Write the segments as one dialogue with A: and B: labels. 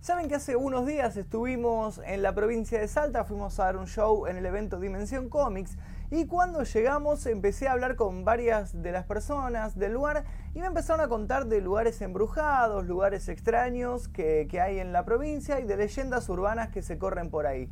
A: Saben que hace unos días estuvimos en la provincia de Salta, fuimos a dar un show en el evento Dimensión Comics y cuando llegamos empecé a hablar con varias de las personas del lugar y me empezaron a contar de lugares embrujados, lugares extraños que, que hay en la provincia y de leyendas urbanas que se corren por ahí.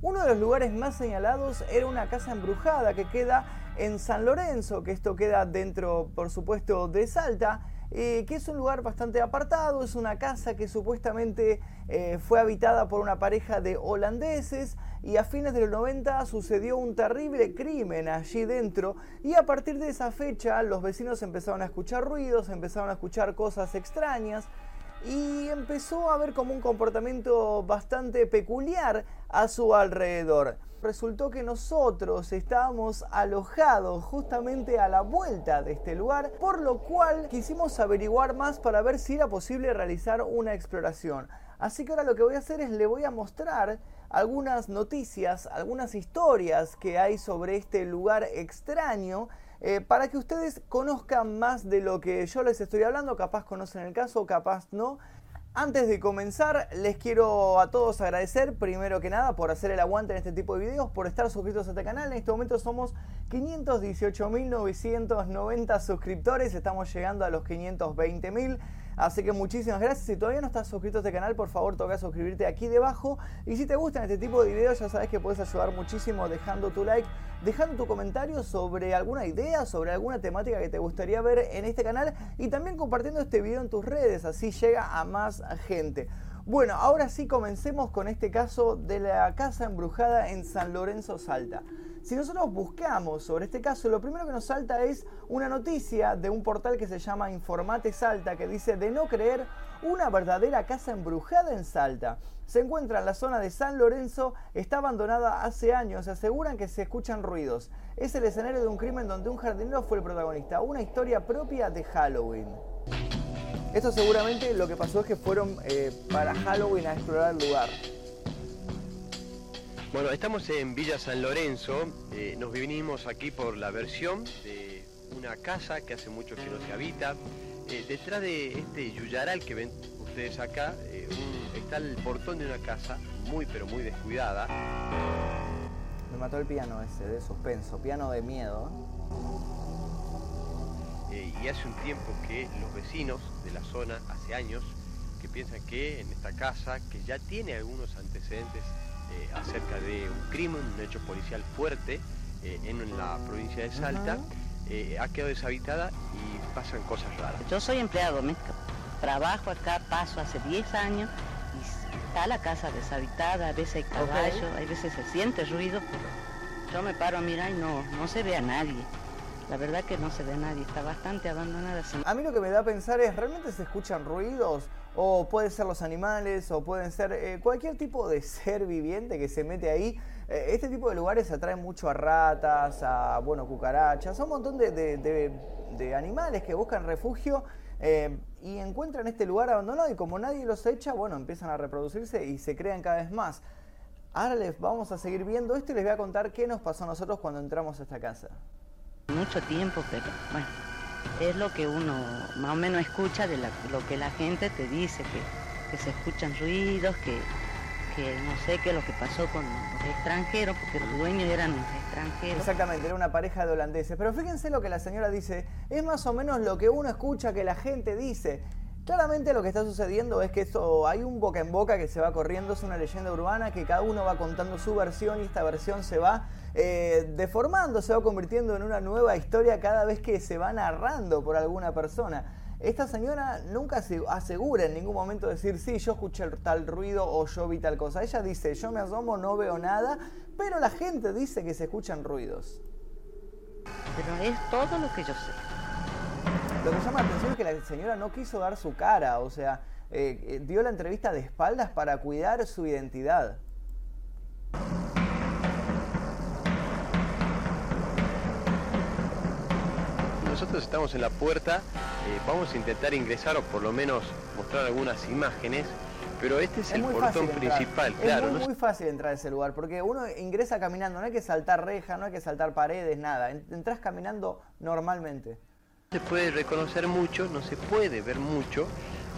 A: Uno de los lugares más señalados era una casa embrujada que queda en San Lorenzo, que esto queda dentro, por supuesto, de Salta eh, que es un lugar bastante apartado, es una casa que supuestamente eh, fue habitada por una pareja de holandeses y a fines de los 90 sucedió un terrible crimen allí dentro y a partir de esa fecha los vecinos empezaron a escuchar ruidos, empezaron a escuchar cosas extrañas y empezó a haber como un comportamiento bastante peculiar a su alrededor resultó que nosotros estábamos alojados justamente a la vuelta de este lugar, por lo cual quisimos averiguar más para ver si era posible realizar una exploración. Así que ahora lo que voy a hacer es le voy a mostrar algunas noticias, algunas historias que hay sobre este lugar extraño eh, para que ustedes conozcan más de lo que yo les estoy hablando, capaz conocen el caso, capaz no, antes de comenzar, les quiero a todos agradecer, primero que nada, por hacer el aguante en este tipo de videos, por estar suscritos a este canal. En este momento somos 518.990 suscriptores, estamos llegando a los 520.000. Así que muchísimas gracias. Si todavía no estás suscrito a este canal, por favor toca suscribirte aquí debajo. Y si te gustan este tipo de videos, ya sabes que puedes ayudar muchísimo dejando tu like, dejando tu comentario sobre alguna idea, sobre alguna temática que te gustaría ver en este canal y también compartiendo este video en tus redes, así llega a más gente. Bueno, ahora sí comencemos con este caso de la casa embrujada en San Lorenzo Salta. Si nosotros buscamos sobre este caso, lo primero que nos salta es una noticia de un portal que se llama Informate Salta que dice de no creer una verdadera casa embrujada en Salta. Se encuentra en la zona de San Lorenzo, está abandonada hace años, aseguran que se escuchan ruidos. Es el escenario de un crimen donde un jardinero fue el protagonista, una historia propia de Halloween. Esto seguramente lo que pasó es que fueron eh, para Halloween a explorar el lugar.
B: Bueno, estamos en Villa San Lorenzo, eh, nos vinimos aquí por la versión de una casa que hace mucho que no se habita. Eh, detrás de este yuyaral que ven ustedes acá, está el portón de una casa muy pero muy descuidada.
A: Me mató el piano ese, de suspenso, piano de miedo.
B: y hace un tiempo que los vecinos de la zona, hace años, que piensan que en esta casa, que ya tiene algunos antecedentes eh, acerca de un crimen, un hecho policial fuerte eh, en la provincia de Salta. Eh, ha quedado deshabitada y pasan cosas raras.
C: Yo soy empleado doméstico, trabajo acá, paso hace 10 años y está la casa deshabitada, a veces hay caballo, a veces se siente ruido, pero yo me paro a mirar y no, no se ve a nadie. La verdad que no se ve nadie, está bastante abandonada.
A: A mí lo que me da a pensar es, ¿realmente se escuchan ruidos? o pueden ser los animales, o pueden ser eh, cualquier tipo de ser viviente que se mete ahí. Eh, este tipo de lugares atraen mucho a ratas, a bueno, cucarachas, a un montón de, animales que buscan refugio eh, y encuentran este lugar abandonado y como nadie los echa, bueno, empiezan a reproducirse y se crean cada vez más. Ahora les vamos a seguir viendo esto y les voy a contar qué nos pasó a nosotros cuando entramos a esta casa.
C: Mucho tiempo, pero bueno es lo que uno más o menos escucha de lo que la gente te dice, que, se escuchan ruidos, que, no sé qué es lo que pasó con los extranjeros, porque los dueños eran extranjeros.
A: Exactamente, era una pareja de holandeses. Pero fíjense lo que la señora dice, es más o menos lo que uno escucha que la gente dice. Claramente lo que está sucediendo es que esto, hay un boca en boca que se va corriendo, es una leyenda urbana que cada uno va contando su versión y esta versión se va eh, deformando, se va convirtiendo en una nueva historia cada vez que se va narrando por alguna persona. Esta señora nunca se asegura en ningún momento decir, sí, yo escuché tal ruido o yo vi tal cosa. Ella dice, yo me asomo, no veo nada, pero la gente dice que se escuchan ruidos.
C: Pero es todo lo que yo sé.
A: Lo que llama la atención es que la señora no quiso dar su cara, o sea, eh, eh, dio la entrevista de espaldas para cuidar su identidad.
B: nosotros estamos en la puerta, eh, vamos a intentar ingresar o por lo menos mostrar algunas imágenes, pero este es, el portón principal, claro.
A: Es muy, fácil entrar a ese lugar, porque uno ingresa caminando, no hay que saltar reja, no hay que saltar paredes, nada, entras caminando normalmente.
B: No se puede reconocer mucho, no se puede ver mucho,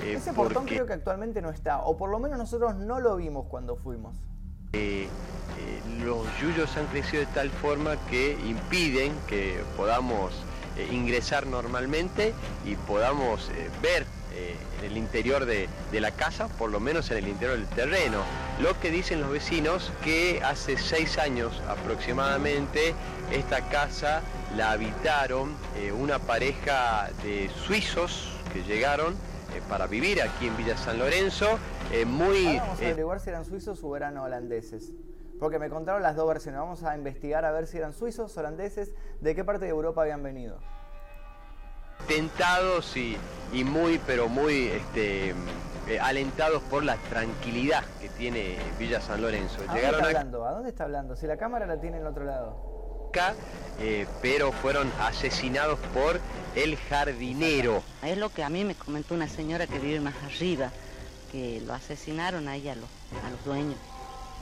A: Ese portón creo que actualmente no está, o por lo menos nosotros no lo vimos cuando fuimos.
B: los yuyos han crecido de tal forma que impiden que podamos ingresar normalmente y podamos ver eh, en el interior de, la casa, por lo menos en el interior del terreno. Lo que dicen los vecinos que hace seis años aproximadamente esta casa la habitaron eh, una pareja de suizos que llegaron eh, para vivir aquí en Villa San Lorenzo. muy,
A: vamos a averiguar si eran suizos o eran holandeses. Porque me contaron las dos versiones. Vamos a investigar a ver si eran suizos, holandeses, de qué parte de Europa habían venido
B: tentados y, muy, pero muy este, eh, alentados por la tranquilidad que tiene Villa San Lorenzo.
A: ¿A dónde está hablando? ¿A dónde está hablando? Si la cámara la tiene en el otro lado.
B: Acá, eh, pero fueron asesinados por el jardinero.
C: Es lo que a mí me comentó una señora que vive más arriba, que lo asesinaron ahí a los, a los dueños.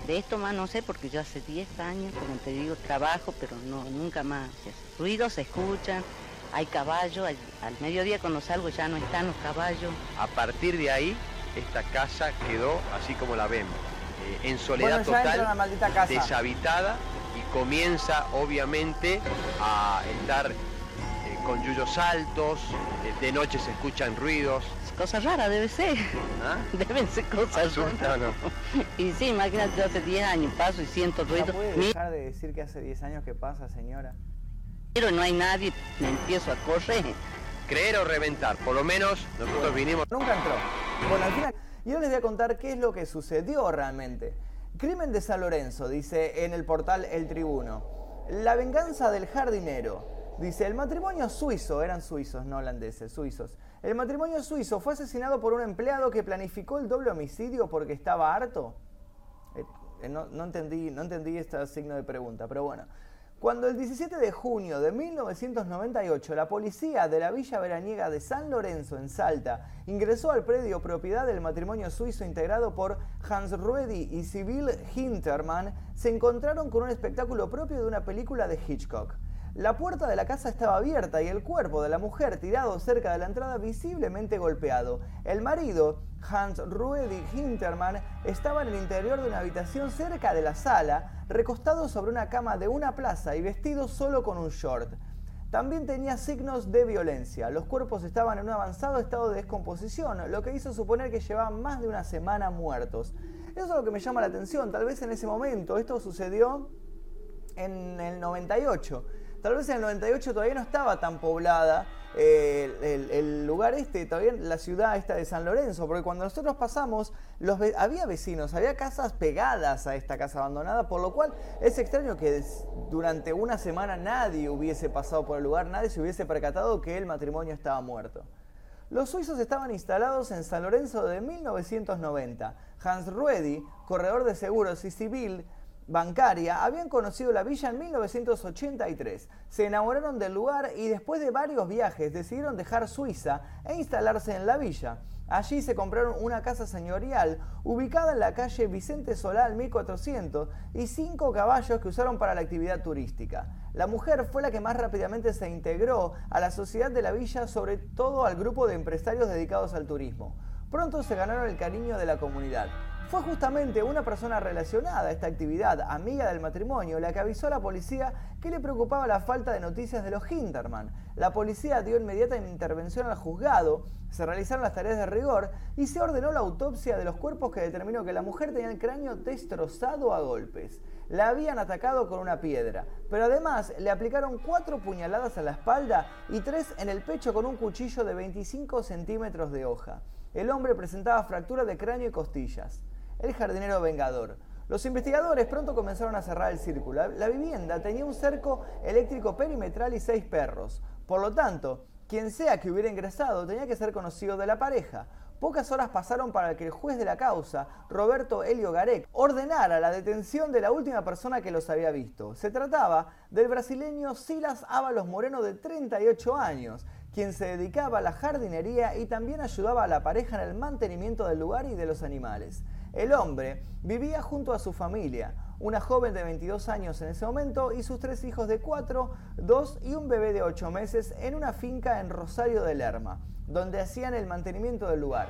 C: De esto más no sé porque yo hace 10 años, como te digo, trabajo, pero no nunca más. Ruidos se escuchan, hay caballos, al, mediodía cuando salgo ya no están los caballos.
B: A partir de ahí, esta casa quedó así como la vemos, eh, en soledad total, deshabitada y comienza obviamente a estar eh, con yuyos altos, eh, de noche se escuchan ruidos.
C: Cosa rara debe ser. ¿Ah? Deben ser cosas raras. No? y sí, imagínate, hace 10 años paso y siento ruidos.
A: puede dejar de decir que hace 10 años que pasa, señora?
C: Pero no hay nadie, me empiezo a correr.
B: Creer o reventar, por lo menos nosotros vinimos.
A: Nunca entró. Bueno, al final, yo les voy a contar qué es lo que sucedió realmente. Crimen de San Lorenzo, dice en el portal El Tribuno. La venganza del jardinero. Dice, el matrimonio suizo, eran suizos, no holandeses, suizos. El matrimonio suizo fue asesinado por un empleado que planificó el doble homicidio porque estaba harto. Eh, eh, no, no, entendí, no entendí este signo de pregunta, pero bueno. Cuando el 17 de junio de 1998 la policía de la Villa Veraniega de San Lorenzo en Salta ingresó al predio propiedad del matrimonio suizo integrado por Hans Ruedi y Sibyl Hintermann, se encontraron con un espectáculo propio de una película de Hitchcock. La puerta de la casa estaba abierta y el cuerpo de la mujer tirado cerca de la entrada visiblemente golpeado. El marido, Hans Ruedi Hintermann, estaba en el interior de una habitación cerca de la sala, recostado sobre una cama de una plaza y vestido solo con un short. También tenía signos de violencia. Los cuerpos estaban en un avanzado estado de descomposición, lo que hizo suponer que llevaban más de una semana muertos. Eso es lo que me llama la atención. Tal vez en ese momento, esto sucedió en el 98. Tal vez en el 98 todavía no estaba tan poblada eh, el, lugar este, todavía la ciudad esta de San Lorenzo, porque cuando nosotros pasamos, los, había vecinos, había casas pegadas a esta casa abandonada, por lo cual es extraño que durante una semana nadie hubiese pasado por el lugar, nadie se hubiese percatado que el matrimonio estaba muerto. Los suizos estaban instalados en San Lorenzo de 1990. Hans Ruedi, corredor de seguros y civil, bancaria habían conocido la villa en 1983. Se enamoraron del lugar y después de varios viajes decidieron dejar Suiza e instalarse en la villa. Allí se compraron una casa señorial ubicada en la calle Vicente Solal 1400 y cinco caballos que usaron para la actividad turística. La mujer fue la que más rápidamente se integró a la sociedad de la villa, sobre todo al grupo de empresarios dedicados al turismo. Pronto se ganaron el cariño de la comunidad. Fue justamente una persona relacionada a esta actividad, amiga del matrimonio, la que avisó a la policía que le preocupaba la falta de noticias de los Hinterman. La policía dio inmediata intervención al juzgado, se realizaron las tareas de rigor y se ordenó la autopsia de los cuerpos que determinó que la mujer tenía el cráneo destrozado a golpes. La habían atacado con una piedra, pero además le aplicaron cuatro puñaladas a la espalda y tres en el pecho con un cuchillo de 25 centímetros de hoja. El hombre presentaba fractura de cráneo y costillas el jardinero vengador. Los investigadores pronto comenzaron a cerrar el círculo. La vivienda tenía un cerco eléctrico perimetral y seis perros. Por lo tanto, quien sea que hubiera ingresado tenía que ser conocido de la pareja. Pocas horas pasaron para que el juez de la causa, Roberto Helio Garek, ordenara la detención de la última persona que los había visto. Se trataba del brasileño Silas Ábalos Moreno de 38 años, quien se dedicaba a la jardinería y también ayudaba a la pareja en el mantenimiento del lugar y de los animales. El hombre vivía junto a su familia, una joven de 22 años en ese momento y sus tres hijos de 4, 2 y un bebé de 8 meses en una finca en Rosario de Lerma, donde hacían el mantenimiento del lugar.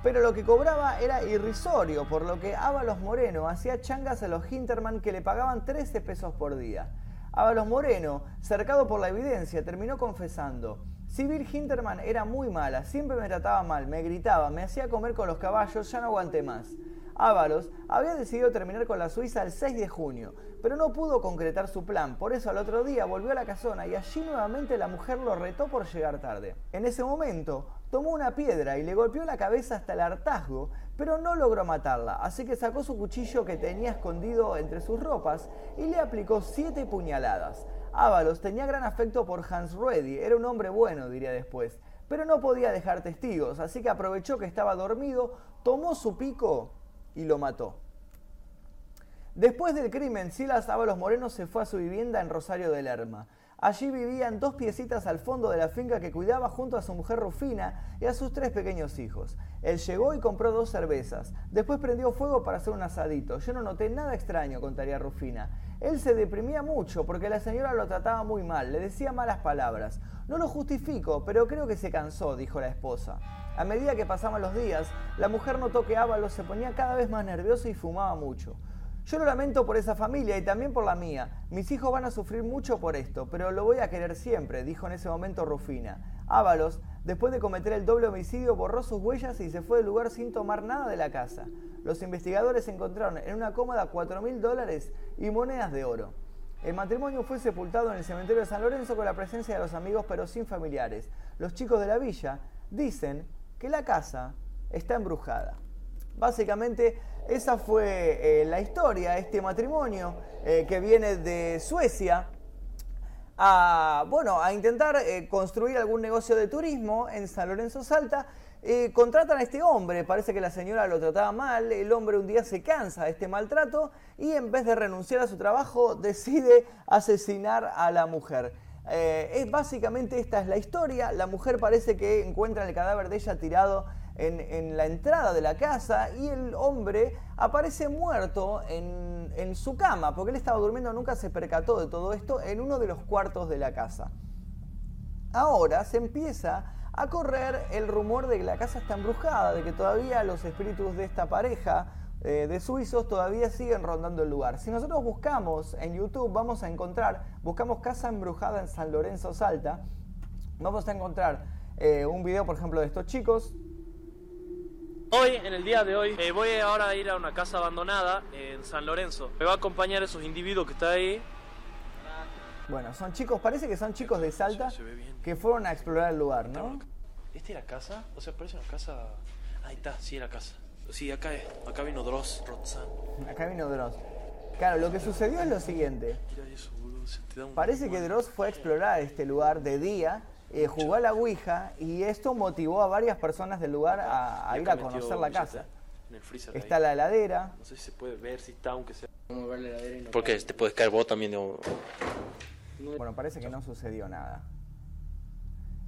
A: pero lo que cobraba era irrisorio, por lo que Ábalos Moreno hacía changas a los Hinterman que le pagaban 13 pesos por día. Ábalos Moreno, cercado por la evidencia, terminó confesando. Si Bill Hinterman era muy mala, siempre me trataba mal, me gritaba, me hacía comer con los caballos, ya no aguanté más. Ábalos había decidido terminar con la Suiza el 6 de junio, pero no pudo concretar su plan, por eso al otro día volvió a la casona y allí nuevamente la mujer lo retó por llegar tarde. En ese momento, tomó una piedra y le golpeó la cabeza hasta el hartazgo, pero no logró matarla, así que sacó su cuchillo que tenía escondido entre sus ropas y le aplicó siete puñaladas. Ábalos tenía gran afecto por Hans Ruedi, era un hombre bueno, diría después, pero no podía dejar testigos, así que aprovechó que estaba dormido, tomó su pico y lo mató. Después del crimen, Silas Ábalos Moreno se fue a su vivienda en Rosario de Lerma. Allí vivían dos piecitas al fondo de la finca que cuidaba junto a su mujer Rufina y a sus tres pequeños hijos. Él llegó y compró dos cervezas. Después prendió fuego para hacer un asadito. Yo no noté nada extraño, contaría Rufina. Él se deprimía mucho porque la señora lo trataba muy mal, le decía malas palabras. No lo justifico, pero creo que se cansó, dijo la esposa. A medida que pasaban los días, la mujer notó que Ábalos se ponía cada vez más nervioso y fumaba mucho. Yo lo lamento por esa familia y también por la mía. Mis hijos van a sufrir mucho por esto, pero lo voy a querer siempre, dijo en ese momento Rufina. Ábalos, después de cometer el doble homicidio, borró sus huellas y se fue del lugar sin tomar nada de la casa. Los investigadores encontraron en una cómoda 4 mil dólares y monedas de oro. El matrimonio fue sepultado en el cementerio de San Lorenzo con la presencia de los amigos pero sin familiares. Los chicos de la villa dicen que la casa está embrujada. Básicamente esa fue eh, la historia, este matrimonio eh, que viene de Suecia a, bueno, a intentar eh, construir algún negocio de turismo en San Lorenzo Salta. contratan a este hombre, parece que la señora lo trataba mal, el hombre un día se cansa de este maltrato y en vez de renunciar a su trabajo decide asesinar a la mujer. es básicamente esta es la historia, la mujer parece que encuentra el cadáver de ella tirado en, la entrada de la casa y el hombre aparece muerto en, en su cama, porque él estaba durmiendo, nunca se percató de todo esto, en uno de los cuartos de la casa. Ahora se empieza a correr el rumor de que la casa está embrujada, de que todavía los espíritus de esta pareja eh, de suizos todavía siguen rondando el lugar. Si nosotros buscamos en YouTube, vamos a encontrar, buscamos casa embrujada en San Lorenzo Salta, vamos a encontrar eh, un video, por ejemplo, de estos chicos
D: Hoy, en el día de hoy, eh, voy ahora a ir a una casa abandonada en San Lorenzo. Me va a acompañar esos individuos que están ahí.
A: Bueno, son chicos, parece que son chicos de Salta que fueron a explorar el lugar, ¿no?
D: ¿Esta es la casa? O sea, parece una casa... Ahí está, sí, la casa. Sí, acá es. Acá vino Dross, Rotzan.
A: Acá vino Dross. Claro, lo que sucedió es lo siguiente. Parece que Dross fue a explorar este lugar de día eh, jugó a la Ouija y esto motivó a varias personas del lugar a, ir a conocer la casa. Está la heladera.
D: No sé si se puede ver si está, aunque sea. Porque te puedes caer vos también.
A: Bueno, parece que no sucedió nada.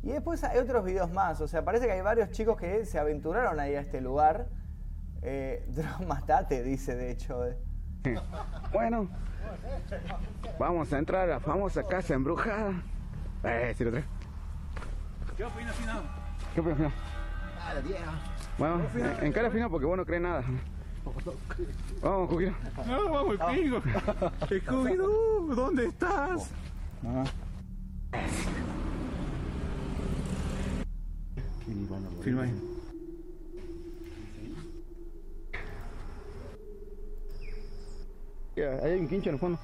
A: Y después hay otros videos más, o sea, parece que hay varios chicos que se aventuraron ahí a este lugar. Eh, matate, dice de hecho. Eh.
E: Bueno, vamos a entrar a la famosa casa embrujada. Eh, si lo traes. ¿Qué opinas, final? ¿Qué opinas, final? Ah, la vieja. Bueno, en, cara final porque vos no crees nada. Vamos, Cuquino.
F: No, vamos, pingo. Scooby-Doo, ¿dónde estás? Ah. Filma ahí.
E: Ahí hay un quincho en el fondo.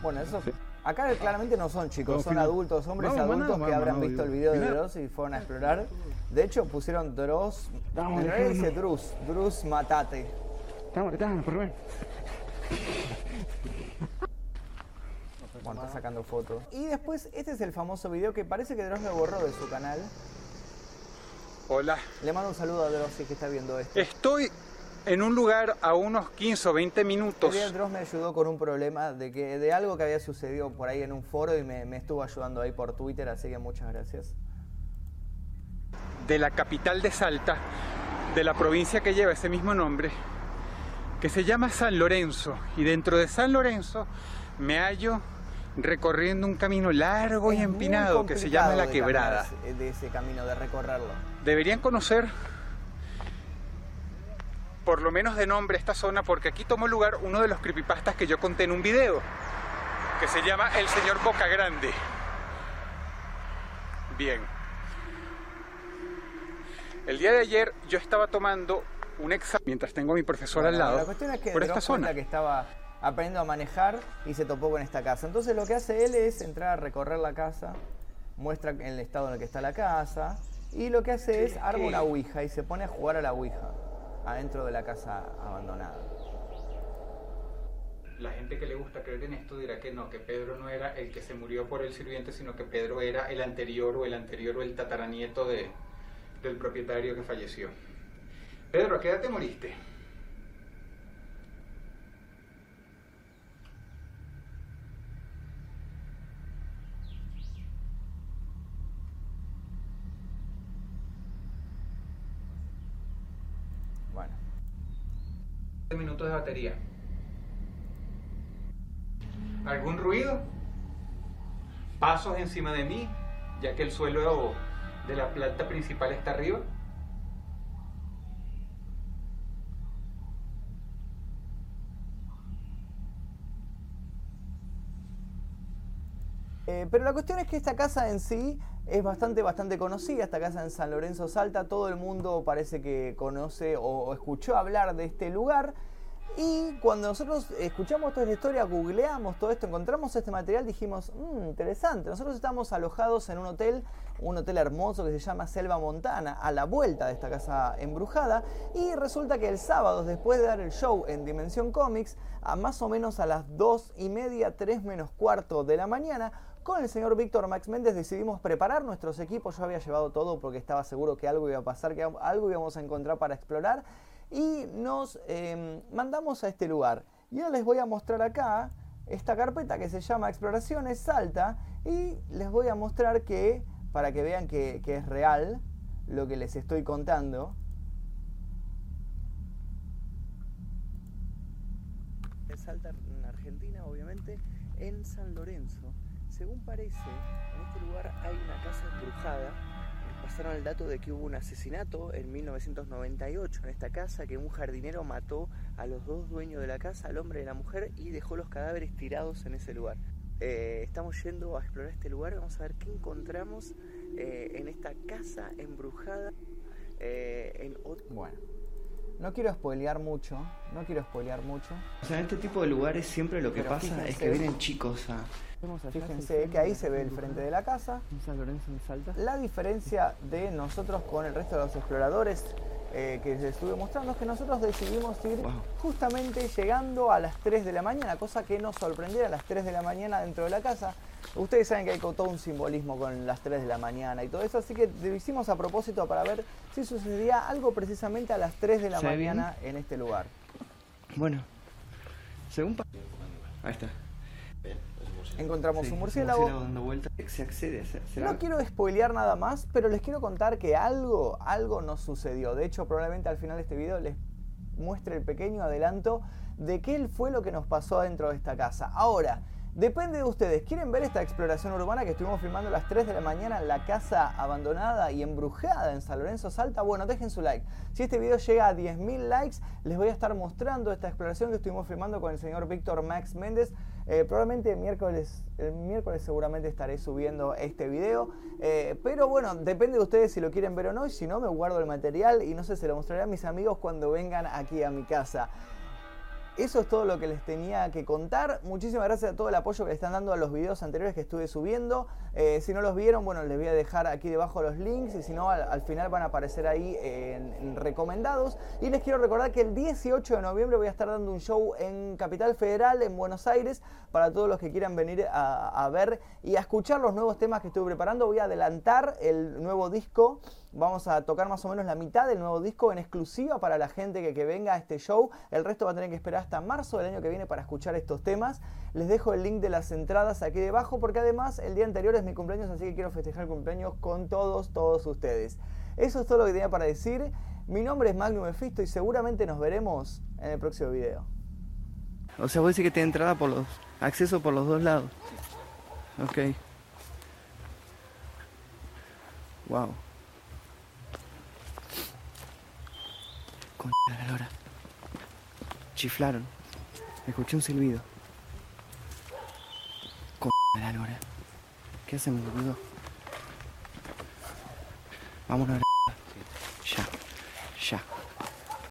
A: Bueno, eso sí. Acá claramente no son chicos, son adultos, hombres adultos que habrán visto el video de Dross y fueron a explorar. De hecho, pusieron Dross. En realidad dice Drus, Drus Matate.
E: Estamos, estamos, por ver.
A: Bueno, está sacando fotos. Y después, este es el famoso video que parece que Dross lo borró de su canal.
F: Hola.
A: Le mando un saludo a Dross si que está viendo esto.
F: Estoy en un lugar a unos 15 o 20 minutos.
A: El Dross me ayudó con un problema de que de algo que había sucedido por ahí en un foro y me, estuvo ayudando ahí por Twitter, así que muchas gracias.
F: De la capital de Salta, de la provincia que lleva ese mismo nombre, que se llama San Lorenzo. Y dentro de San Lorenzo me hallo recorriendo un camino largo y empinado que se llama La Quebrada.
A: De ese camino, de recorrerlo.
F: Deberían conocer por lo menos de nombre, esta zona porque aquí tomó lugar uno de los creepypastas que yo conté en un video, que se llama El Señor Boca Grande. Bien. El día de ayer yo estaba tomando un examen mientras tengo a mi profesor al lado.
A: La cuestión es que
F: por
A: esta
F: esta zona.
A: que estaba aprendiendo a manejar y se topó con esta casa. Entonces lo que hace él es entrar a recorrer la casa, muestra el estado en el que está la casa y lo que hace es arma una ouija y se pone a jugar a la ouija adentro de la casa abandonada.
F: La gente que le gusta creer en esto dirá que no, que Pedro no era el que se murió por el sirviente, sino que Pedro era el anterior o el anterior o el tataranieto de, del propietario que falleció. Pedro, ¿a qué edad te moriste?
A: Bueno,
F: minutos de batería. ¿Algún ruido? ¿Pasos encima de mí, ya que el suelo de la planta principal está arriba?
A: Eh, pero la cuestión es que esta casa en sí es bastante, bastante conocida, esta casa en San Lorenzo Salta, todo el mundo parece que conoce o, escuchó hablar de este lugar. Y cuando nosotros escuchamos toda esta historia, googleamos todo esto, encontramos este material, dijimos, mmm, interesante. Nosotros estamos alojados en un hotel, un hotel hermoso que se llama Selva Montana, a la vuelta de esta casa embrujada. Y resulta que el sábado, después de dar el show en Dimensión Comics, a más o menos a las 2 y media, 3 menos cuarto de la mañana, con el señor Víctor Max Méndez decidimos preparar nuestros equipos. Yo había llevado todo porque estaba seguro que algo iba a pasar, que algo íbamos a encontrar para explorar. Y nos eh, mandamos a este lugar. Y ahora les voy a mostrar acá esta carpeta que se llama Exploraciones Salta. Y les voy a mostrar que, para que vean que, que es real lo que les estoy contando. Salta en Argentina, obviamente, en San Lorenzo. Según parece, en este lugar hay una casa embrujada. Pasaron el dato de que hubo un asesinato en 1998 en esta casa, que un jardinero mató a los dos dueños de la casa, al hombre y a la mujer, y dejó los cadáveres tirados en ese lugar. Eh, estamos yendo a explorar este lugar, vamos a ver qué encontramos eh, en esta casa embrujada. Eh, en. Bueno, no quiero spoilear mucho, no quiero spoilear mucho.
G: O sea, en este tipo de lugares siempre lo que
A: Pero
G: pasa es
A: fíjense-
G: que vienen chicos a...
A: Fíjense que ahí se ve el frente de la casa.
G: En San Lorenzo en Salta.
A: La diferencia de nosotros con el resto de los exploradores eh, que les estuve mostrando es que nosotros decidimos ir
G: Wow.
A: justamente llegando a las 3 de la mañana, cosa que nos sorprendiera a las 3 de la mañana dentro de la casa. Ustedes saben que hay todo un simbolismo con las 3 de la mañana y todo eso, así que lo hicimos a propósito para ver si sucedía algo precisamente a las 3 de la
G: ¿Se ve
A: mañana en este lugar.
G: Bueno, según... Ahí está.
A: Encontramos
G: Sí,
A: un murciélago,
G: dando vueltas. Se accede, se-
A: No quiero spoilear nada más, pero les quiero contar que algo, algo nos sucedió. De hecho, probablemente al final de este video les muestre el pequeño adelanto de qué fue lo que nos pasó dentro de esta casa. Ahora, depende de ustedes. ¿Quieren ver esta exploración urbana que estuvimos filmando a las 3 de la mañana en la casa abandonada y embrujada en San Lorenzo Salta? Bueno, dejen su like. Si este video llega a 10.000 likes, les voy a estar mostrando esta exploración que estuvimos filmando con el señor Víctor Max Méndez. Eh, probablemente el miércoles, miércoles seguramente estaré subiendo este video. Eh, pero bueno, depende de ustedes si lo quieren ver o no. Y si no, me guardo el material y no sé, se lo mostraré a mis amigos cuando vengan aquí a mi casa. Eso es todo lo que les tenía que contar. Muchísimas gracias a todo el apoyo que le están dando a los videos anteriores que estuve subiendo. Eh, si no los vieron, bueno, les voy a dejar aquí debajo los links y si no, al, al final van a aparecer ahí en, en recomendados. Y les quiero recordar que el 18 de noviembre voy a estar dando un show en Capital Federal, en Buenos Aires, para todos los que quieran venir a, a ver y a escuchar los nuevos temas que estuve preparando. Voy a adelantar el nuevo disco. Vamos a tocar más o menos la mitad del nuevo disco en exclusiva para la gente que, venga a este show. El resto va a tener que esperar hasta marzo del año que viene para escuchar estos temas. Les dejo el link de las entradas aquí debajo porque además el día anterior es mi cumpleaños, así que quiero festejar el cumpleaños con todos, todos ustedes. Eso es todo lo que tenía para decir. Mi nombre es Magnum Efisto y seguramente nos veremos en el próximo video.
G: O sea, vos decís que tiene entrada por los... Acceso por los dos lados. Ok. Wow. De la lora. chiflaron. Escuché un silbido. Con la lora. ¿Qué hacemos, boludo? Vámonos a la... Ya. Ya.